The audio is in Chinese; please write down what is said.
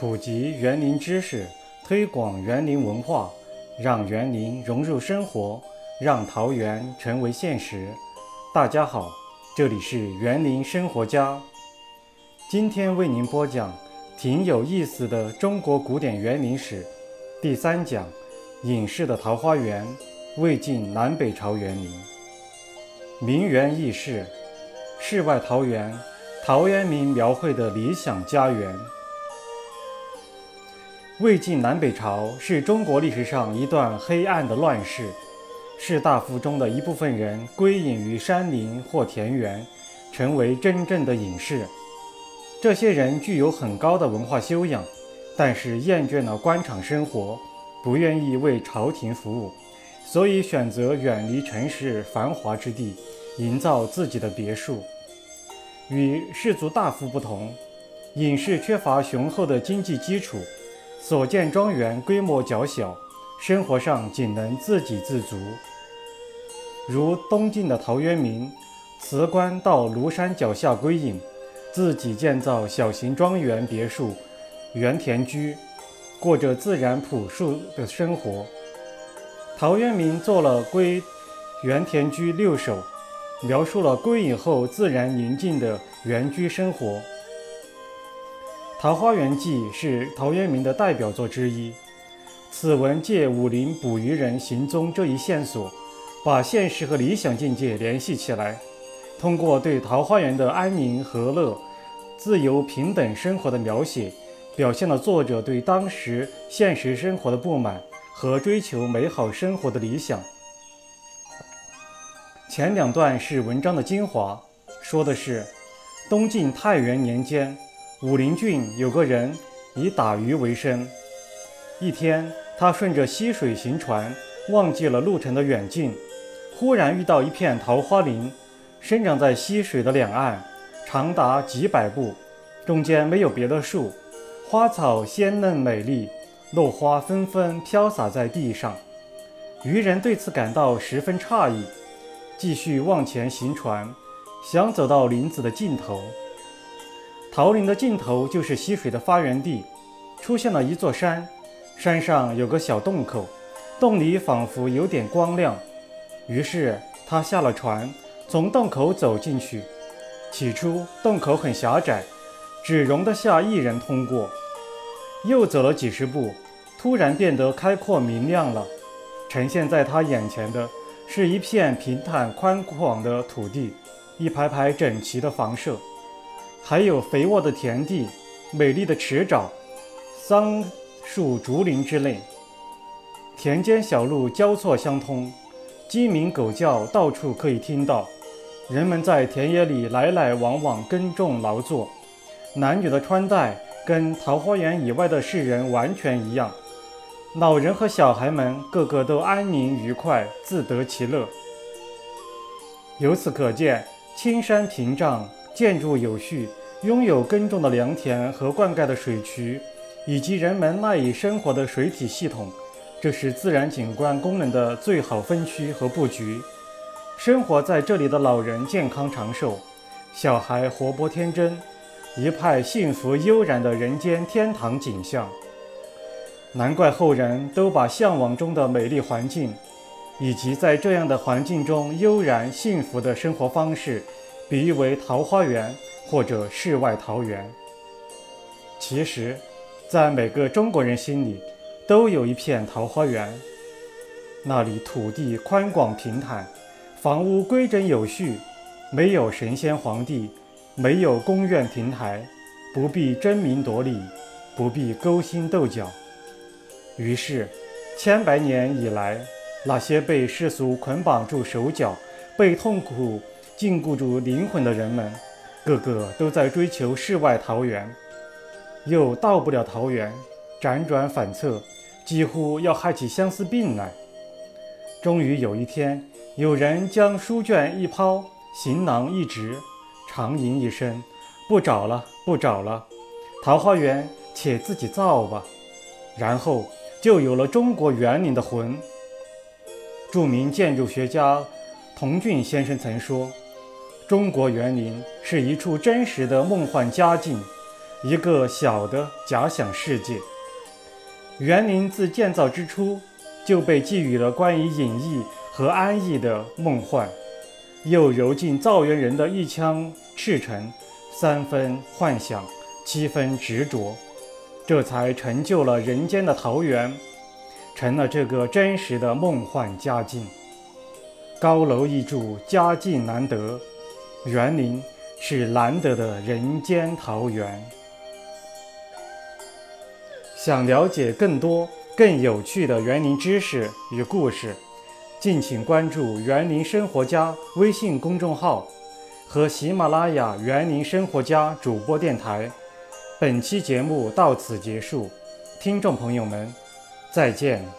普及园林知识，推广园林文化，让园林融入生活，让桃园成为现实。大家好，这里是园林生活家，今天为您播讲挺有意思的中国古典园林史第三讲：隐士的桃花源——魏晋南北朝园林。名园轶事，世外桃源，陶渊明描绘的理想家园。魏晋南北朝是中国历史上一段黑暗的乱世，士大夫中的一部分人归隐于山林或田园，成为真正的隐士。这些人具有很高的文化修养，但是厌倦了官场生活，不愿意为朝廷服务，所以选择远离城市繁华之地，营造自己的别墅。与士族大夫不同，隐士缺乏雄厚的经济基础。所建庄园规模较小，生活上仅能自给自足。如东晋的陶渊明，辞官到庐山脚下归隐，自己建造小型庄园别墅、园田居，过着自然朴素的生活。陶渊明做了《归园田居六首》，描述了归隐后自然宁静的园居生活。《桃花源记》是陶渊明的代表作之一。此文借武林捕鱼人行踪这一线索，把现实和理想境界联系起来，通过对桃花源的安宁和乐、自由平等生活的描写，表现了作者对当时现实生活的不满和追求美好生活的理想。前两段是文章的精华，说的是东晋太元年间。武陵郡有个人以打鱼为生。一天，他顺着溪水行船，忘记了路程的远近，忽然遇到一片桃花林，生长在溪水的两岸，长达几百步，中间没有别的树，花草鲜嫩美丽，落花纷纷飘洒在地上。渔人对此感到十分诧异，继续往前行船，想走到林子的尽头。桃林的尽头就是溪水的发源地，出现了一座山，山上有个小洞口，洞里仿佛有点光亮。于是他下了船，从洞口走进去。起初洞口很狭窄，只容得下一人通过。又走了几十步，突然变得开阔明亮了。呈现在他眼前的是一片平坦宽广的土地，一排排整齐的房舍。还有肥沃的田地、美丽的池沼、桑树竹林之类，田间小路交错相通，鸡鸣狗叫到处可以听到。人们在田野里来来往往耕种劳作，男女的穿戴跟桃花源以外的世人完全一样。老人和小孩们个个都安宁愉快，自得其乐。由此可见，青山屏障。建筑有序，拥有耕种的良田和灌溉的水渠，以及人们赖以生活的水体系统，这是自然景观功能的最好分区和布局。生活在这里的老人健康长寿，小孩活泼天真，一派幸福悠然的人间天堂景象。难怪后人都把向往中的美丽环境，以及在这样的环境中悠然幸福的生活方式。比喻为桃花源或者世外桃源。其实，在每个中国人心里，都有一片桃花源。那里土地宽广平坦，房屋规整有序，没有神仙皇帝，没有宫苑亭台，不必争名夺利，不必勾心斗角。于是，千百年以来，那些被世俗捆绑住手脚，被痛苦。禁锢住灵魂的人们，个个都在追求世外桃源，又到不了桃源，辗转反侧，几乎要害起相思病来。终于有一天，有人将书卷一抛，行囊一直，长吟一声：“不找了，不找了，桃花源且自己造吧。”然后就有了中国园林的魂。著名建筑学家童俊先生曾说。中国园林是一处真实的梦幻佳境，一个小的假想世界。园林自建造之初就被寄予了关于隐逸和安逸的梦幻，又揉进造园人的一腔赤诚，三分幻想，七分执着，这才成就了人间的桃源，成了这个真实的梦幻佳境。高楼一筑，佳境难得，园林是难得的人间桃源。想了解更多更有趣的园林知识与故事，敬请关注“园林生活家”微信公众号和喜马拉雅“园林生活家”主播电台。本期节目到此结束，听众朋友们，再见。